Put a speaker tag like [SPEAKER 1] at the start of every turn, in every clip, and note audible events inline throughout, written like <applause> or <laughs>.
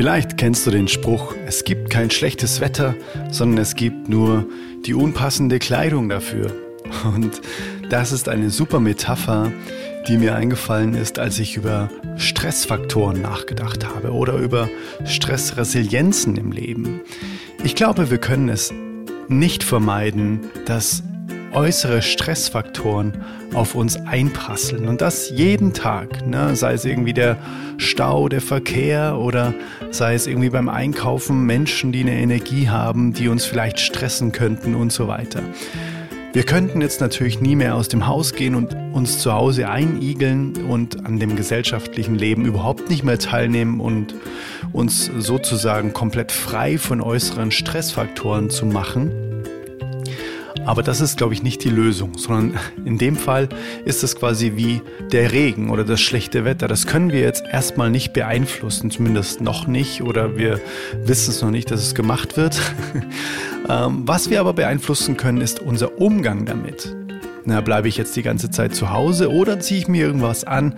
[SPEAKER 1] Vielleicht kennst du den Spruch, es gibt kein schlechtes Wetter, sondern es gibt nur die unpassende Kleidung dafür. Und das ist eine super Metapher, die mir eingefallen ist, als ich über Stressfaktoren nachgedacht habe oder über Stressresilienzen im Leben. Ich glaube, wir können es nicht vermeiden, dass äußere Stressfaktoren auf uns einprasseln und das jeden Tag, ne? sei es irgendwie der Stau, der Verkehr oder sei es irgendwie beim Einkaufen Menschen, die eine Energie haben, die uns vielleicht stressen könnten und so weiter. Wir könnten jetzt natürlich nie mehr aus dem Haus gehen und uns zu Hause einigeln und an dem gesellschaftlichen Leben überhaupt nicht mehr teilnehmen und uns sozusagen komplett frei von äußeren Stressfaktoren zu machen. Aber das ist, glaube ich, nicht die Lösung, sondern in dem Fall ist es quasi wie der Regen oder das schlechte Wetter. Das können wir jetzt erstmal nicht beeinflussen, zumindest noch nicht, oder wir wissen es noch nicht, dass es gemacht wird. <laughs> Ähm, was wir aber beeinflussen können, ist unser Umgang damit. Na, bleibe ich jetzt die ganze Zeit zu Hause oder ziehe ich mir irgendwas an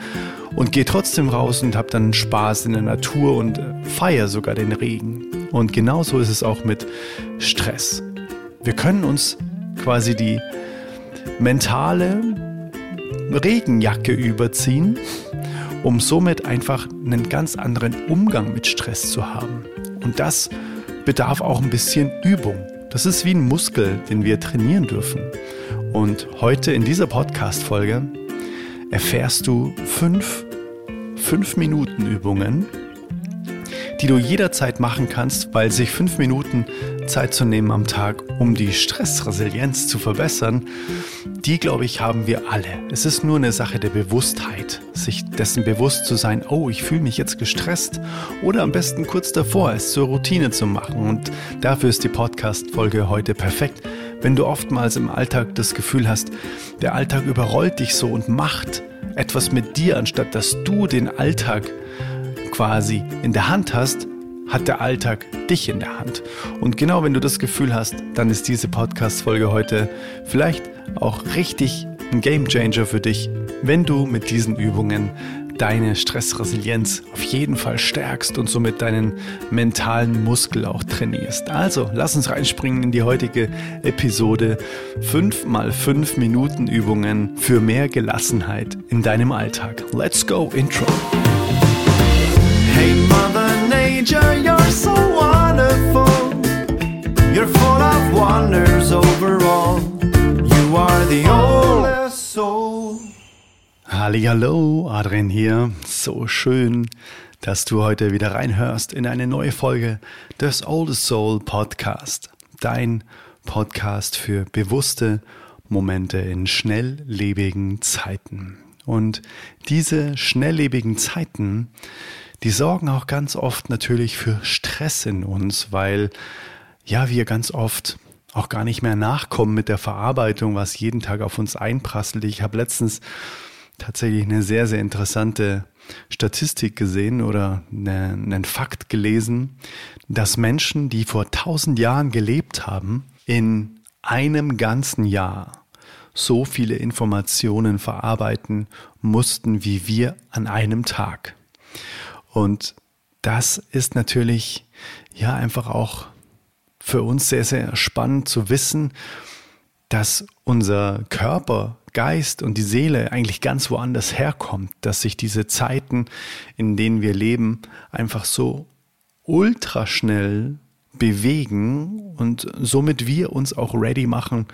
[SPEAKER 1] und gehe trotzdem raus und habe dann Spaß in der Natur und äh, feiere sogar den Regen. Und genauso ist es auch mit Stress. Wir können uns quasi die mentale Regenjacke überziehen, um somit einfach einen ganz anderen Umgang mit Stress zu haben. Und das bedarf auch ein bisschen Übung. Das ist wie ein Muskel, den wir trainieren dürfen. Und heute in dieser Podcast-Folge erfährst du fünf, fünf Minuten Übungen, die du jederzeit machen kannst, weil sich fünf Minuten Zeit zu nehmen am Tag, um die Stressresilienz zu verbessern, die, glaube ich, haben wir alle. Es ist nur eine Sache der Bewusstheit, sich dessen bewusst zu sein, oh, ich fühle mich jetzt gestresst oder am besten kurz davor, es zur Routine zu machen. Und dafür ist die Podcast-Folge heute perfekt. Wenn du oftmals im Alltag das Gefühl hast, der Alltag überrollt dich so und macht etwas mit dir, anstatt dass du den Alltag quasi in der Hand hast, hat der Alltag dich in der Hand. Und genau wenn du das Gefühl hast, dann ist diese Podcast-Folge heute vielleicht auch richtig ein Game Changer für dich, wenn du mit diesen Übungen deine Stressresilienz auf jeden Fall stärkst und somit deinen mentalen Muskel auch trainierst. Also, lass uns reinspringen in die heutige Episode 5 mal 5 Minuten Übungen für mehr Gelassenheit in deinem Alltag. Let's go Intro. Nature, you're so wonderful. You're full of wonders overall. You are the oldest soul. Hallo, Adrian hier. So schön, dass du heute wieder reinhörst in eine neue Folge des Oldest Soul Podcast. Dein Podcast für bewusste Momente in schnelllebigen Zeiten. Und diese schnelllebigen Zeiten, die sorgen auch ganz oft natürlich für Stress in uns, weil ja, wir ganz oft auch gar nicht mehr nachkommen mit der Verarbeitung, was jeden Tag auf uns einprasselt. Ich habe letztens tatsächlich eine sehr, sehr interessante Statistik gesehen oder einen Fakt gelesen, dass Menschen, die vor tausend Jahren gelebt haben, in einem ganzen Jahr so viele Informationen verarbeiten mussten wie wir an einem Tag. Und das ist natürlich ja einfach auch für uns sehr, sehr spannend zu wissen, dass unser Körper, Geist und die Seele eigentlich ganz woanders herkommt, dass sich diese Zeiten, in denen wir leben, einfach so ultraschnell bewegen und somit wir uns auch ready machen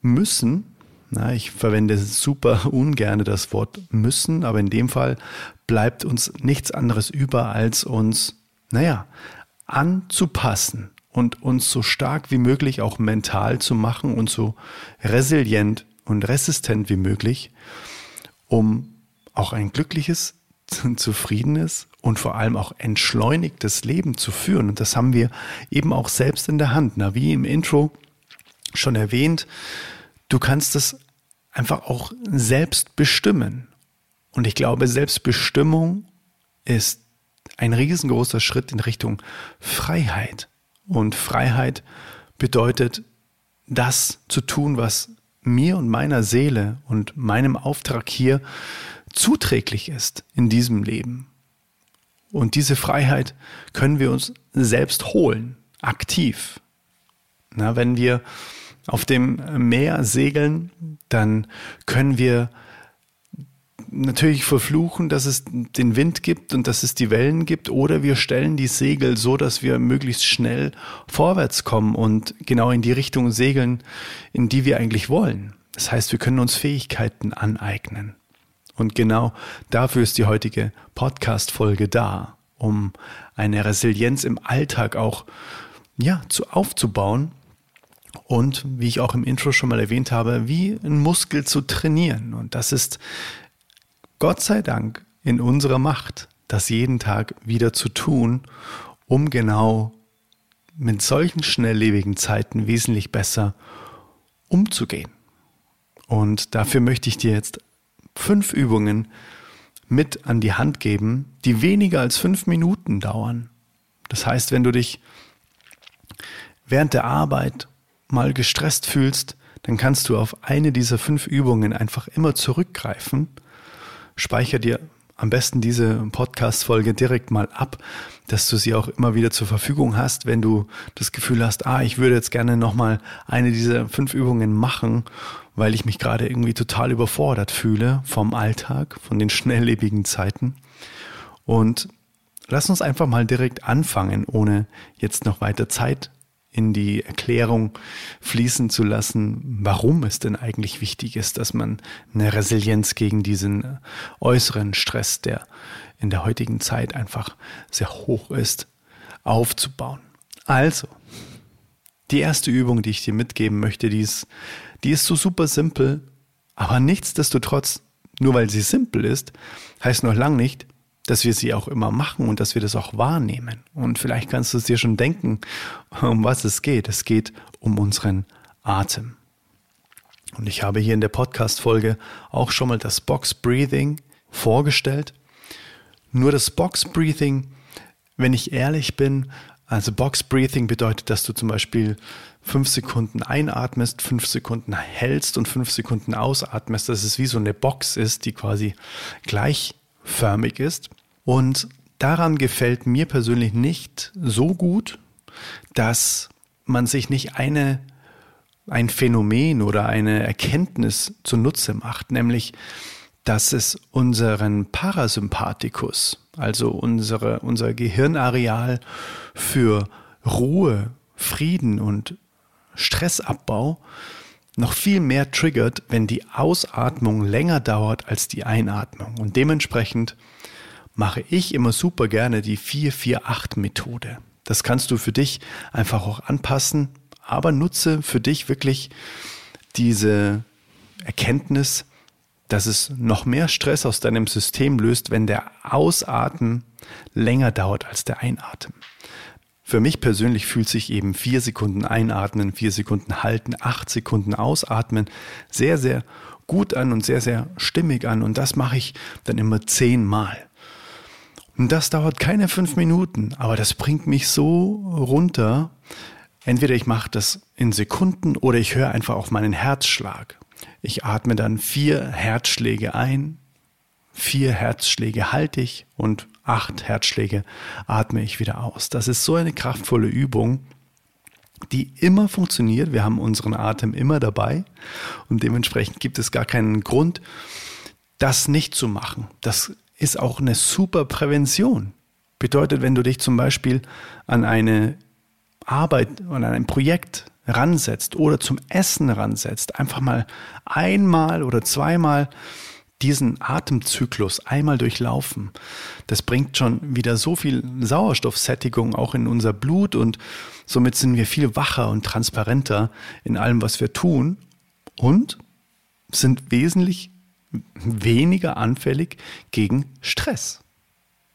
[SPEAKER 1] müssen na, ich verwende super ungerne das Wort müssen, aber in dem Fall bleibt uns nichts anderes über, als uns, naja, anzupassen und uns so stark wie möglich auch mental zu machen und so resilient und resistent wie möglich, um auch ein glückliches, <laughs> zufriedenes und vor allem auch entschleunigtes Leben zu führen. Und das haben wir eben auch selbst in der Hand. Na, wie im Intro schon erwähnt, du kannst es einfach auch selbst bestimmen. Und ich glaube, Selbstbestimmung ist ein riesengroßer Schritt in Richtung Freiheit. Und Freiheit bedeutet, das zu tun, was mir und meiner Seele und meinem Auftrag hier zuträglich ist in diesem Leben. Und diese Freiheit können wir uns selbst holen, aktiv. Na, wenn wir auf dem Meer segeln, dann können wir natürlich verfluchen, dass es den Wind gibt und dass es die Wellen gibt, oder wir stellen die Segel so, dass wir möglichst schnell vorwärts kommen und genau in die Richtung segeln, in die wir eigentlich wollen. Das heißt, wir können uns Fähigkeiten aneignen. Und genau dafür ist die heutige Podcast-Folge da, um eine Resilienz im Alltag auch ja, zu, aufzubauen und, wie ich auch im Intro schon mal erwähnt habe, wie ein Muskel zu trainieren. Und das ist Gott sei Dank in unserer Macht, das jeden Tag wieder zu tun, um genau mit solchen schnelllebigen Zeiten wesentlich besser umzugehen. Und dafür möchte ich dir jetzt fünf Übungen mit an die Hand geben, die weniger als fünf Minuten dauern. Das heißt, wenn du dich während der Arbeit mal gestresst fühlst, dann kannst du auf eine dieser fünf Übungen einfach immer zurückgreifen speicher dir am besten diese Podcast-Folge direkt mal ab, dass du sie auch immer wieder zur Verfügung hast, wenn du das Gefühl hast, ah, ich würde jetzt gerne nochmal eine dieser fünf Übungen machen, weil ich mich gerade irgendwie total überfordert fühle vom Alltag, von den schnelllebigen Zeiten. Und lass uns einfach mal direkt anfangen, ohne jetzt noch weiter Zeit in die Erklärung fließen zu lassen, warum es denn eigentlich wichtig ist, dass man eine Resilienz gegen diesen äußeren Stress, der in der heutigen Zeit einfach sehr hoch ist, aufzubauen. Also, die erste Übung, die ich dir mitgeben möchte, die ist, die ist so super simpel, aber nichtsdestotrotz, nur weil sie simpel ist, heißt noch lang nicht, dass wir sie auch immer machen und dass wir das auch wahrnehmen. Und vielleicht kannst du es dir schon denken, um was es geht. Es geht um unseren Atem. Und ich habe hier in der Podcast-Folge auch schon mal das Box Breathing vorgestellt. Nur das Box Breathing, wenn ich ehrlich bin, also Box Breathing bedeutet, dass du zum Beispiel fünf Sekunden einatmest, fünf Sekunden hältst und fünf Sekunden ausatmest. Dass es wie so eine Box ist, die quasi gleich förmig ist. Und daran gefällt mir persönlich nicht so gut, dass man sich nicht eine, ein Phänomen oder eine Erkenntnis zunutze macht, nämlich dass es unseren Parasympathikus, also unsere, unser Gehirnareal für Ruhe, Frieden und Stressabbau, noch viel mehr triggert, wenn die Ausatmung länger dauert als die Einatmung. Und dementsprechend mache ich immer super gerne die 448-Methode. Das kannst du für dich einfach auch anpassen, aber nutze für dich wirklich diese Erkenntnis, dass es noch mehr Stress aus deinem System löst, wenn der Ausatmen länger dauert als der Einatmen. Für mich persönlich fühlt sich eben vier Sekunden einatmen, vier Sekunden halten, acht Sekunden ausatmen sehr, sehr gut an und sehr, sehr stimmig an. Und das mache ich dann immer zehnmal. Und das dauert keine fünf Minuten, aber das bringt mich so runter. Entweder ich mache das in Sekunden oder ich höre einfach auf meinen Herzschlag. Ich atme dann vier Herzschläge ein, vier Herzschläge halte ich und acht Herzschläge atme ich wieder aus. Das ist so eine kraftvolle Übung, die immer funktioniert. Wir haben unseren Atem immer dabei und dementsprechend gibt es gar keinen Grund, das nicht zu machen. Das ist auch eine super Prävention. Bedeutet, wenn du dich zum Beispiel an eine Arbeit oder an ein Projekt ransetzt oder zum Essen ransetzt, einfach mal einmal oder zweimal diesen Atemzyklus einmal durchlaufen, das bringt schon wieder so viel Sauerstoffsättigung auch in unser Blut und somit sind wir viel wacher und transparenter in allem, was wir tun und sind wesentlich weniger anfällig gegen Stress.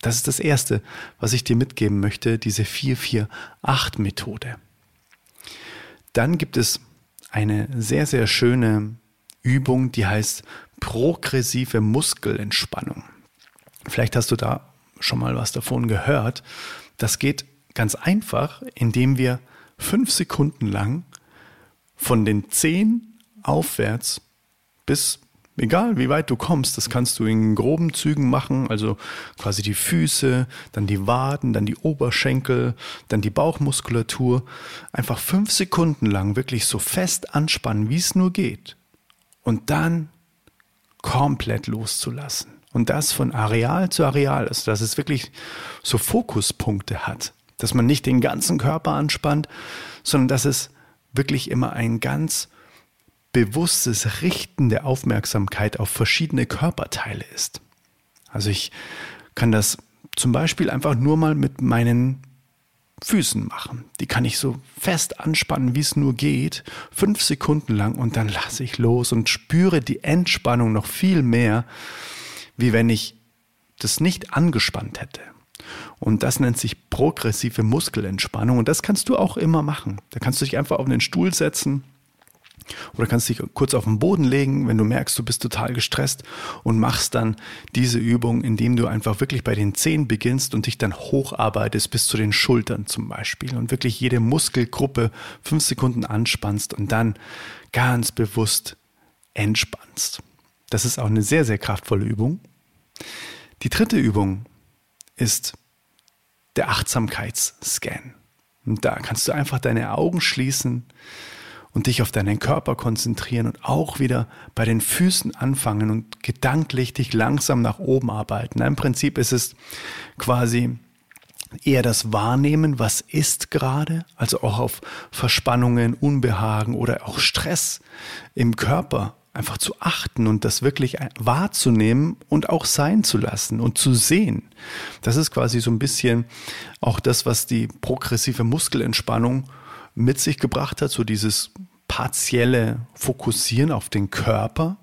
[SPEAKER 1] Das ist das Erste, was ich dir mitgeben möchte, diese 448-Methode. Dann gibt es eine sehr, sehr schöne Übung, die heißt progressive Muskelentspannung. Vielleicht hast du da schon mal was davon gehört. Das geht ganz einfach, indem wir fünf Sekunden lang von den Zehen aufwärts bis Egal wie weit du kommst, das kannst du in groben Zügen machen, also quasi die Füße, dann die Waden, dann die Oberschenkel, dann die Bauchmuskulatur. Einfach fünf Sekunden lang wirklich so fest anspannen, wie es nur geht. Und dann komplett loszulassen. Und das von Areal zu Areal, also dass es wirklich so Fokuspunkte hat. Dass man nicht den ganzen Körper anspannt, sondern dass es wirklich immer ein ganz bewusstes Richten der Aufmerksamkeit auf verschiedene Körperteile ist. Also ich kann das zum Beispiel einfach nur mal mit meinen Füßen machen. Die kann ich so fest anspannen, wie es nur geht, fünf Sekunden lang und dann lasse ich los und spüre die Entspannung noch viel mehr, wie wenn ich das nicht angespannt hätte. Und das nennt sich progressive Muskelentspannung und das kannst du auch immer machen. Da kannst du dich einfach auf einen Stuhl setzen, oder kannst dich kurz auf den Boden legen, wenn du merkst, du bist total gestresst und machst dann diese Übung, indem du einfach wirklich bei den Zehen beginnst und dich dann hocharbeitest bis zu den Schultern zum Beispiel und wirklich jede Muskelgruppe fünf Sekunden anspannst und dann ganz bewusst entspannst. Das ist auch eine sehr, sehr kraftvolle Übung. Die dritte Übung ist der Achtsamkeitsscan. Und da kannst du einfach deine Augen schließen und dich auf deinen Körper konzentrieren und auch wieder bei den Füßen anfangen und gedanklich dich langsam nach oben arbeiten. Im Prinzip ist es quasi eher das Wahrnehmen, was ist gerade, also auch auf Verspannungen, Unbehagen oder auch Stress im Körper einfach zu achten und das wirklich wahrzunehmen und auch sein zu lassen und zu sehen. Das ist quasi so ein bisschen auch das, was die progressive Muskelentspannung mit sich gebracht hat, so dieses partielle Fokussieren auf den Körper,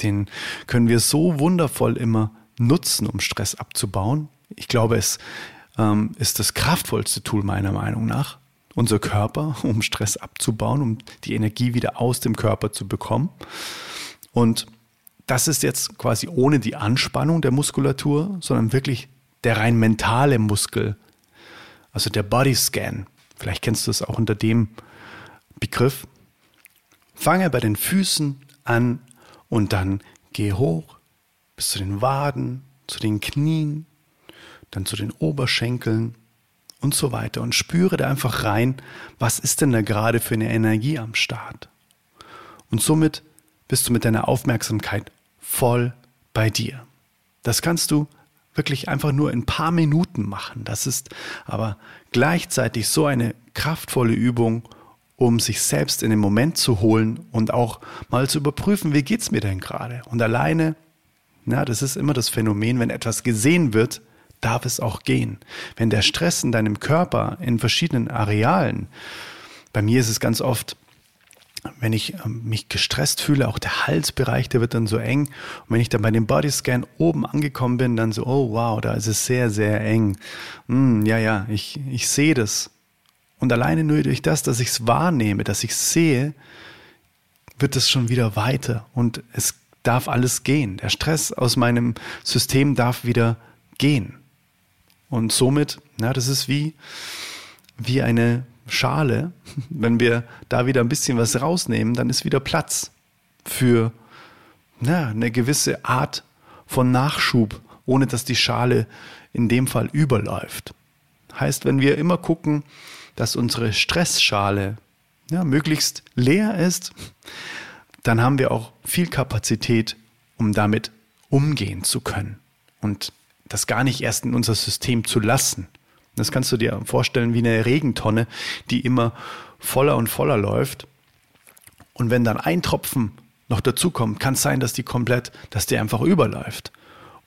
[SPEAKER 1] den können wir so wundervoll immer nutzen, um Stress abzubauen. Ich glaube, es ähm, ist das kraftvollste Tool meiner Meinung nach, unser Körper, <laughs> um Stress abzubauen, um die Energie wieder aus dem Körper zu bekommen. Und das ist jetzt quasi ohne die Anspannung der Muskulatur, sondern wirklich der rein mentale Muskel, also der Body Scan, Vielleicht kennst du es auch unter dem Begriff. Fange bei den Füßen an und dann geh hoch bis zu den Waden, zu den Knien, dann zu den Oberschenkeln und so weiter und spüre da einfach rein, was ist denn da gerade für eine Energie am Start. Und somit bist du mit deiner Aufmerksamkeit voll bei dir. Das kannst du wirklich einfach nur in ein paar Minuten machen. Das ist aber gleichzeitig so eine kraftvolle Übung, um sich selbst in den Moment zu holen und auch mal zu überprüfen, wie geht's mir denn gerade? Und alleine, na, das ist immer das Phänomen, wenn etwas gesehen wird, darf es auch gehen. Wenn der Stress in deinem Körper in verschiedenen Arealen, bei mir ist es ganz oft wenn ich ähm, mich gestresst fühle, auch der Halsbereich, der wird dann so eng. Und wenn ich dann bei dem Bodyscan oben angekommen bin, dann so, oh wow, da ist es sehr, sehr eng. Hm, ja, ja, ich, ich sehe das. Und alleine nur durch das, dass ich es wahrnehme, dass ich es sehe, wird es schon wieder weiter. Und es darf alles gehen. Der Stress aus meinem System darf wieder gehen. Und somit, na, das ist wie, wie eine Schale, wenn wir da wieder ein bisschen was rausnehmen, dann ist wieder Platz für na, eine gewisse Art von Nachschub, ohne dass die Schale in dem Fall überläuft. Heißt, wenn wir immer gucken, dass unsere Stressschale ja, möglichst leer ist, dann haben wir auch viel Kapazität, um damit umgehen zu können und das gar nicht erst in unser System zu lassen. Das kannst du dir vorstellen wie eine Regentonne, die immer voller und voller läuft. Und wenn dann ein Tropfen noch dazukommt, kann es sein, dass die komplett, dass die einfach überläuft.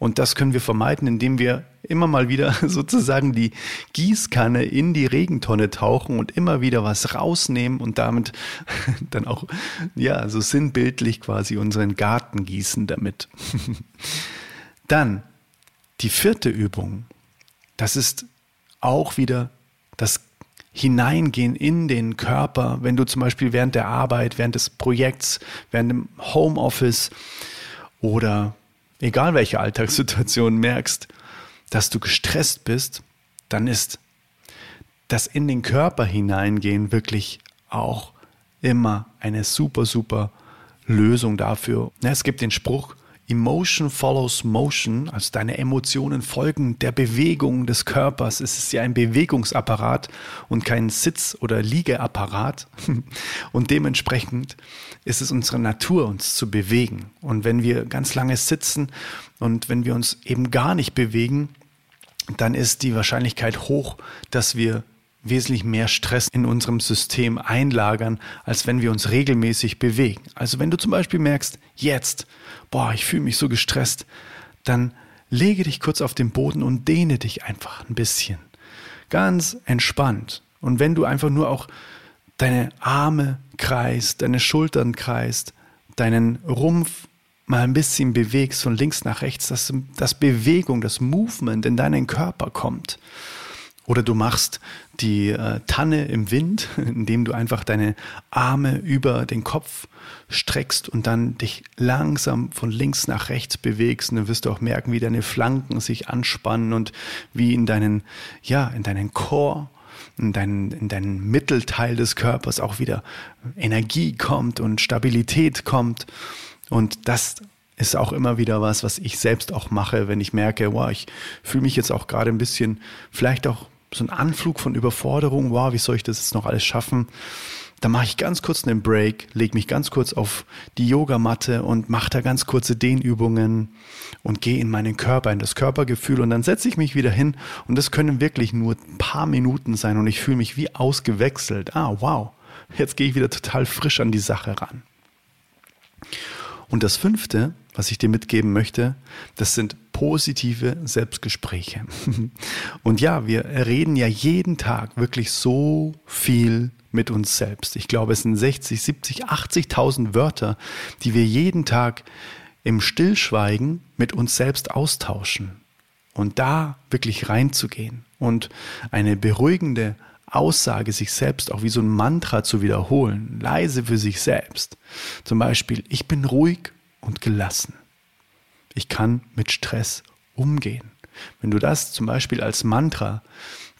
[SPEAKER 1] Und das können wir vermeiden, indem wir immer mal wieder <laughs> sozusagen die Gießkanne in die Regentonne tauchen und immer wieder was rausnehmen und damit <laughs> dann auch, ja, so sinnbildlich quasi unseren Garten gießen damit. <laughs> Dann die vierte Übung. Das ist auch wieder das Hineingehen in den Körper, wenn du zum Beispiel während der Arbeit, während des Projekts, während dem Homeoffice oder egal welche Alltagssituation merkst, dass du gestresst bist, dann ist das in den Körper hineingehen wirklich auch immer eine super, super Lösung dafür. Es gibt den Spruch, Emotion follows motion, also deine Emotionen folgen der Bewegung des Körpers. Es ist ja ein Bewegungsapparat und kein Sitz- oder Liegeapparat. <laughs> Und dementsprechend ist es unsere Natur, uns zu bewegen. Und wenn wir ganz lange sitzen und wenn wir uns eben gar nicht bewegen, dann ist die Wahrscheinlichkeit hoch, dass wir wesentlich mehr Stress in unserem System einlagern, als wenn wir uns regelmäßig bewegen. Also wenn du zum Beispiel merkst, jetzt, boah, ich fühle mich so gestresst, dann lege dich kurz auf den Boden und dehne dich einfach ein bisschen. Ganz entspannt. Und wenn du einfach nur auch deine Arme kreist, deine Schultern kreist, deinen Rumpf mal ein bisschen bewegst von links nach rechts, dass, dass Bewegung, das Movement in deinen Körper kommt. Oder du machst die äh, Tanne im Wind, <laughs> indem du einfach deine Arme über den Kopf streckst und dann dich langsam von links nach rechts bewegst. Und dann wirst du auch merken, wie deine Flanken sich anspannen und wie in deinen, ja, in deinen Chor, in deinen, in deinen Mittelteil des Körpers auch wieder Energie kommt und Stabilität kommt. Und das ist auch immer wieder was, was ich selbst auch mache, wenn ich merke, wow, ich fühle mich jetzt auch gerade ein bisschen, vielleicht auch so ein Anflug von Überforderung, wow, wie soll ich das jetzt noch alles schaffen? Da mache ich ganz kurz einen Break, lege mich ganz kurz auf die Yogamatte und mache da ganz kurze Dehnübungen und gehe in meinen Körper, in das Körpergefühl und dann setze ich mich wieder hin und das können wirklich nur ein paar Minuten sein und ich fühle mich wie ausgewechselt. Ah, wow, jetzt gehe ich wieder total frisch an die Sache ran. Und das fünfte, was ich dir mitgeben möchte, das sind positive Selbstgespräche. <laughs> Und ja, wir reden ja jeden Tag wirklich so viel mit uns selbst. Ich glaube, es sind 60, 70, 80.000 Wörter, die wir jeden Tag im Stillschweigen mit uns selbst austauschen. Und da wirklich reinzugehen und eine beruhigende Aussage sich selbst auch wie so ein Mantra zu wiederholen, leise für sich selbst. Zum Beispiel, ich bin ruhig und gelassen. Ich kann mit Stress umgehen. Wenn du das zum Beispiel als Mantra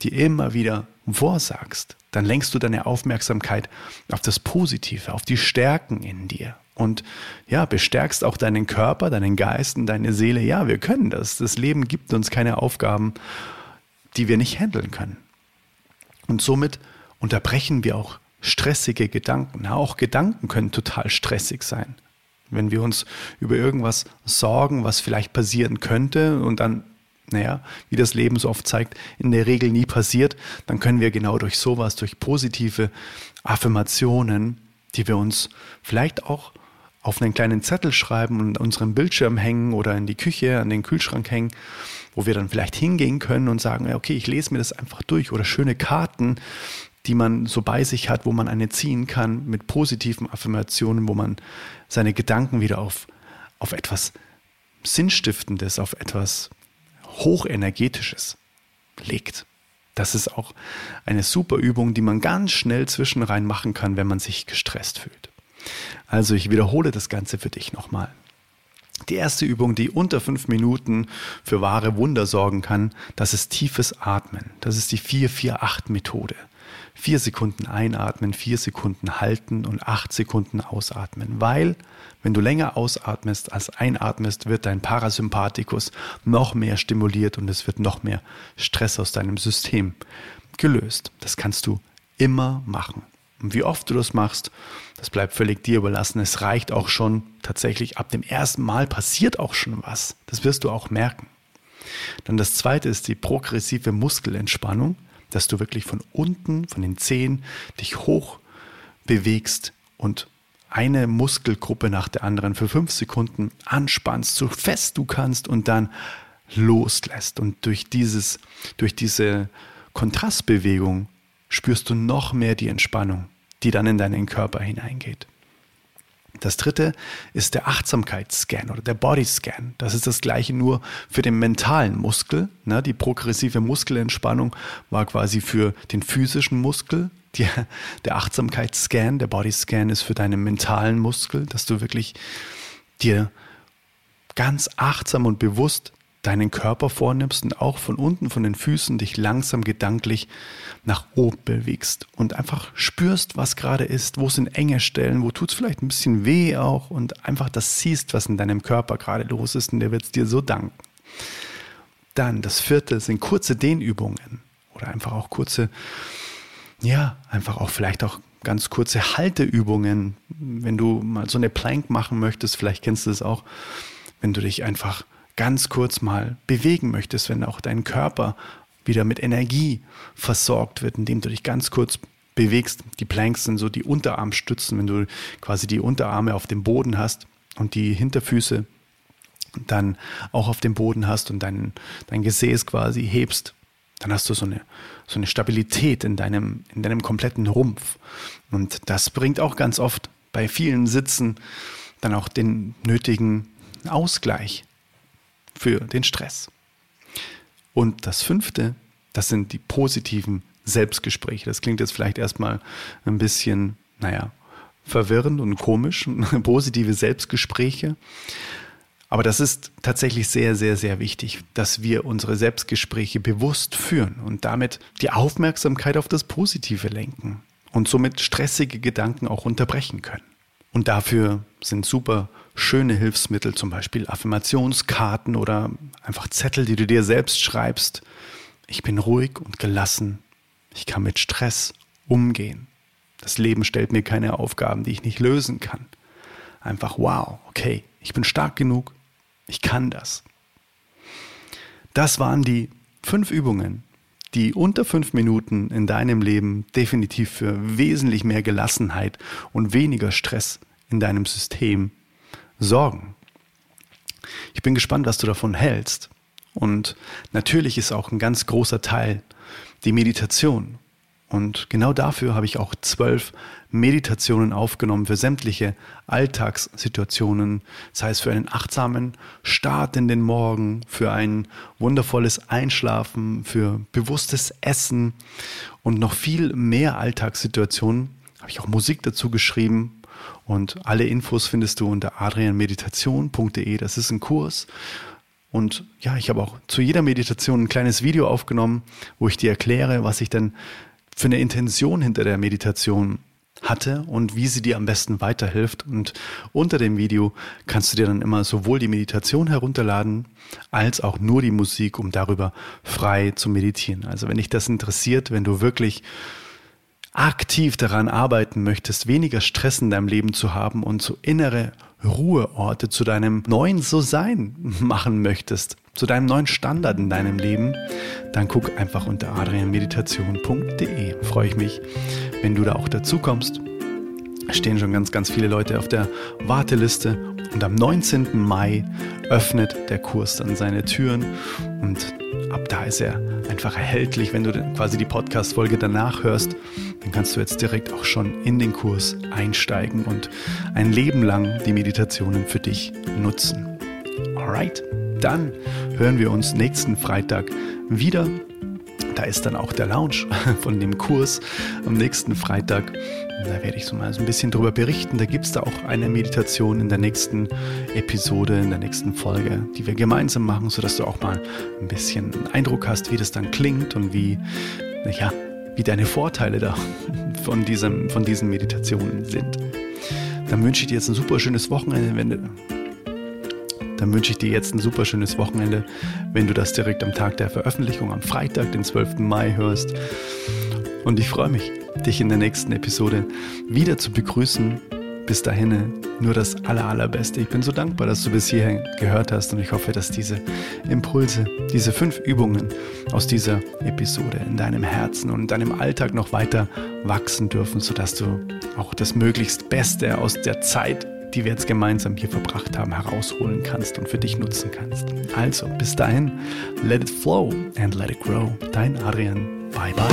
[SPEAKER 1] dir immer wieder vorsagst, dann lenkst du deine Aufmerksamkeit auf das Positive, auf die Stärken in dir. Und ja, bestärkst auch deinen Körper, deinen Geist und deine Seele. Ja, wir können das. Das Leben gibt uns keine Aufgaben, die wir nicht handeln können. Und somit unterbrechen wir auch stressige Gedanken. auch Gedanken können total stressig sein. Wenn wir uns über irgendwas sorgen, was vielleicht passieren könnte und dann, naja, wie das Leben so oft zeigt, in der Regel nie passiert, dann können wir genau durch sowas, durch positive Affirmationen, die wir uns vielleicht auch auf einen kleinen Zettel schreiben und an unseren Bildschirm hängen oder in die Küche, an den Kühlschrank hängen, wo wir dann vielleicht hingehen können und sagen, okay, ich lese mir das einfach durch oder schöne Karten, die man so bei sich hat, wo man eine ziehen kann mit positiven Affirmationen, wo man seine Gedanken wieder auf, auf etwas Sinnstiftendes, auf etwas Hochenergetisches legt. Das ist auch eine super Übung, die man ganz schnell zwischenrein machen kann, wenn man sich gestresst fühlt. Also ich wiederhole das Ganze für dich nochmal. Die erste Übung, die unter fünf Minuten für wahre Wunder sorgen kann, das ist tiefes Atmen. Das ist die 4-4-8-Methode. Vier Sekunden einatmen, vier Sekunden halten und acht Sekunden ausatmen. Weil, wenn du länger ausatmest als einatmest, wird dein Parasympathikus noch mehr stimuliert und es wird noch mehr Stress aus deinem System gelöst. Das kannst du immer machen. Und wie oft du das machst, das bleibt völlig dir überlassen. Es reicht auch schon tatsächlich ab dem ersten Mal passiert auch schon was. Das wirst du auch merken. Dann das zweite ist die progressive Muskelentspannung, dass du wirklich von unten, von den Zehen, dich hoch bewegst und eine Muskelgruppe nach der anderen für fünf Sekunden anspannst, so fest du kannst und dann loslässt. Und durch dieses, durch diese Kontrastbewegung spürst du noch mehr die Entspannung, die dann in deinen Körper hineingeht. Das dritte ist der Achtsamkeitsscan oder der Bodyscan. Das ist das gleiche nur für den mentalen Muskel. Ne? Die progressive Muskelentspannung war quasi für den physischen Muskel. Der Achtsamkeitsscan, der Bodyscan ist für deinen mentalen Muskel, dass du wirklich dir ganz achtsam und bewusst deinen Körper vornimmst und auch von unten von den Füßen dich langsam gedanklich nach oben bewegst und einfach spürst, was gerade ist, wo sind enge Stellen, wo tut es vielleicht ein bisschen weh auch und einfach das siehst, was in deinem Körper gerade los ist und der wird es dir so danken. Dann das vierte sind kurze Dehnübungen oder einfach auch kurze, ja, einfach auch vielleicht auch ganz kurze Halteübungen. Wenn du mal so eine Plank machen möchtest, vielleicht kennst du es auch, wenn du dich einfach ganz kurz mal bewegen möchtest, wenn auch dein Körper wieder mit Energie versorgt wird, indem du dich ganz kurz bewegst. Die Planks sind so die Unterarmstützen, wenn du quasi die Unterarme auf dem Boden hast und die Hinterfüße dann auch auf dem Boden hast und dein, dein Gesäß quasi hebst, dann hast du so eine, so eine Stabilität in deinem, in deinem kompletten Rumpf. Und das bringt auch ganz oft bei vielen Sitzen dann auch den nötigen Ausgleich für den Stress. Und das fünfte, das sind die positiven Selbstgespräche. Das klingt jetzt vielleicht erstmal ein bisschen, naja, verwirrend und komisch, <laughs> positive Selbstgespräche. Aber das ist tatsächlich sehr, sehr, sehr wichtig, dass wir unsere Selbstgespräche bewusst führen und damit die Aufmerksamkeit auf das Positive lenken und somit stressige Gedanken auch unterbrechen können. Und dafür sind super schöne Hilfsmittel, zum Beispiel Affirmationskarten oder einfach Zettel, die du dir selbst schreibst. Ich bin ruhig und gelassen. Ich kann mit Stress umgehen. Das Leben stellt mir keine Aufgaben, die ich nicht lösen kann. Einfach wow, okay, ich bin stark genug, ich kann das. Das waren die fünf Übungen, die unter fünf Minuten in deinem Leben definitiv für wesentlich mehr Gelassenheit und weniger Stress in deinem System sorgen. Ich bin gespannt, was du davon hältst. Und natürlich ist auch ein ganz großer Teil die Meditation. Und genau dafür habe ich auch zwölf Meditationen aufgenommen für sämtliche Alltagssituationen, sei es für einen achtsamen Start in den Morgen, für ein wundervolles Einschlafen, für bewusstes Essen und noch viel mehr Alltagssituationen. Habe ich auch Musik dazu geschrieben und alle Infos findest du unter adrianmeditation.de. Das ist ein Kurs. Und ja, ich habe auch zu jeder Meditation ein kleines Video aufgenommen, wo ich dir erkläre, was ich dann für eine Intention hinter der Meditation hatte und wie sie dir am besten weiterhilft. Und unter dem Video kannst du dir dann immer sowohl die Meditation herunterladen, als auch nur die Musik, um darüber frei zu meditieren. Also wenn dich das interessiert, wenn du wirklich aktiv daran arbeiten möchtest, weniger Stress in deinem Leben zu haben und so innere Ruheorte zu deinem neuen So-Sein machen möchtest, zu deinem neuen Standard in deinem Leben, dann guck einfach unter adrianmeditation.de. Freue ich mich, wenn du da auch dazu kommst. Es stehen schon ganz, ganz viele Leute auf der Warteliste und am 19. Mai öffnet der Kurs dann seine Türen und ab da ist er einfach erhältlich. Wenn du quasi die Podcast-Folge danach hörst, dann kannst du jetzt direkt auch schon in den Kurs einsteigen und ein Leben lang die Meditationen für dich nutzen. Alright, dann hören wir uns nächsten Freitag wieder. Da ist dann auch der Lounge <laughs> von dem Kurs am nächsten Freitag. Da werde ich so mal so ein bisschen drüber berichten. Da gibt es da auch eine Meditation in der nächsten Episode, in der nächsten Folge, die wir gemeinsam machen, sodass du auch mal ein bisschen einen Eindruck hast, wie das dann klingt und wie, ja, wie deine Vorteile da von, diesem, von diesen Meditationen sind. Dann wünsche ich dir jetzt ein super schönes Wochenende, wenn du, dann wünsche ich dir jetzt ein super schönes Wochenende, wenn du das direkt am Tag der Veröffentlichung am Freitag, den 12. Mai hörst. Und ich freue mich, dich in der nächsten Episode wieder zu begrüßen. Bis dahin nur das aller, allerbeste. Ich bin so dankbar, dass du bis hierhin gehört hast und ich hoffe, dass diese Impulse, diese fünf Übungen aus dieser Episode in deinem Herzen und in deinem Alltag noch weiter wachsen dürfen, sodass du auch das möglichst Beste aus der Zeit, die wir jetzt gemeinsam hier verbracht haben, herausholen kannst und für dich nutzen kannst. Also, bis dahin, let it flow and let it grow. Dein Adrian. Bye bye.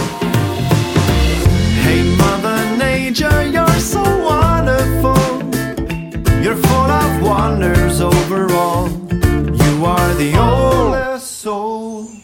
[SPEAKER 2] Hey, Mother Nature, you're so. You're full of wonders overall. You are the oldest soul.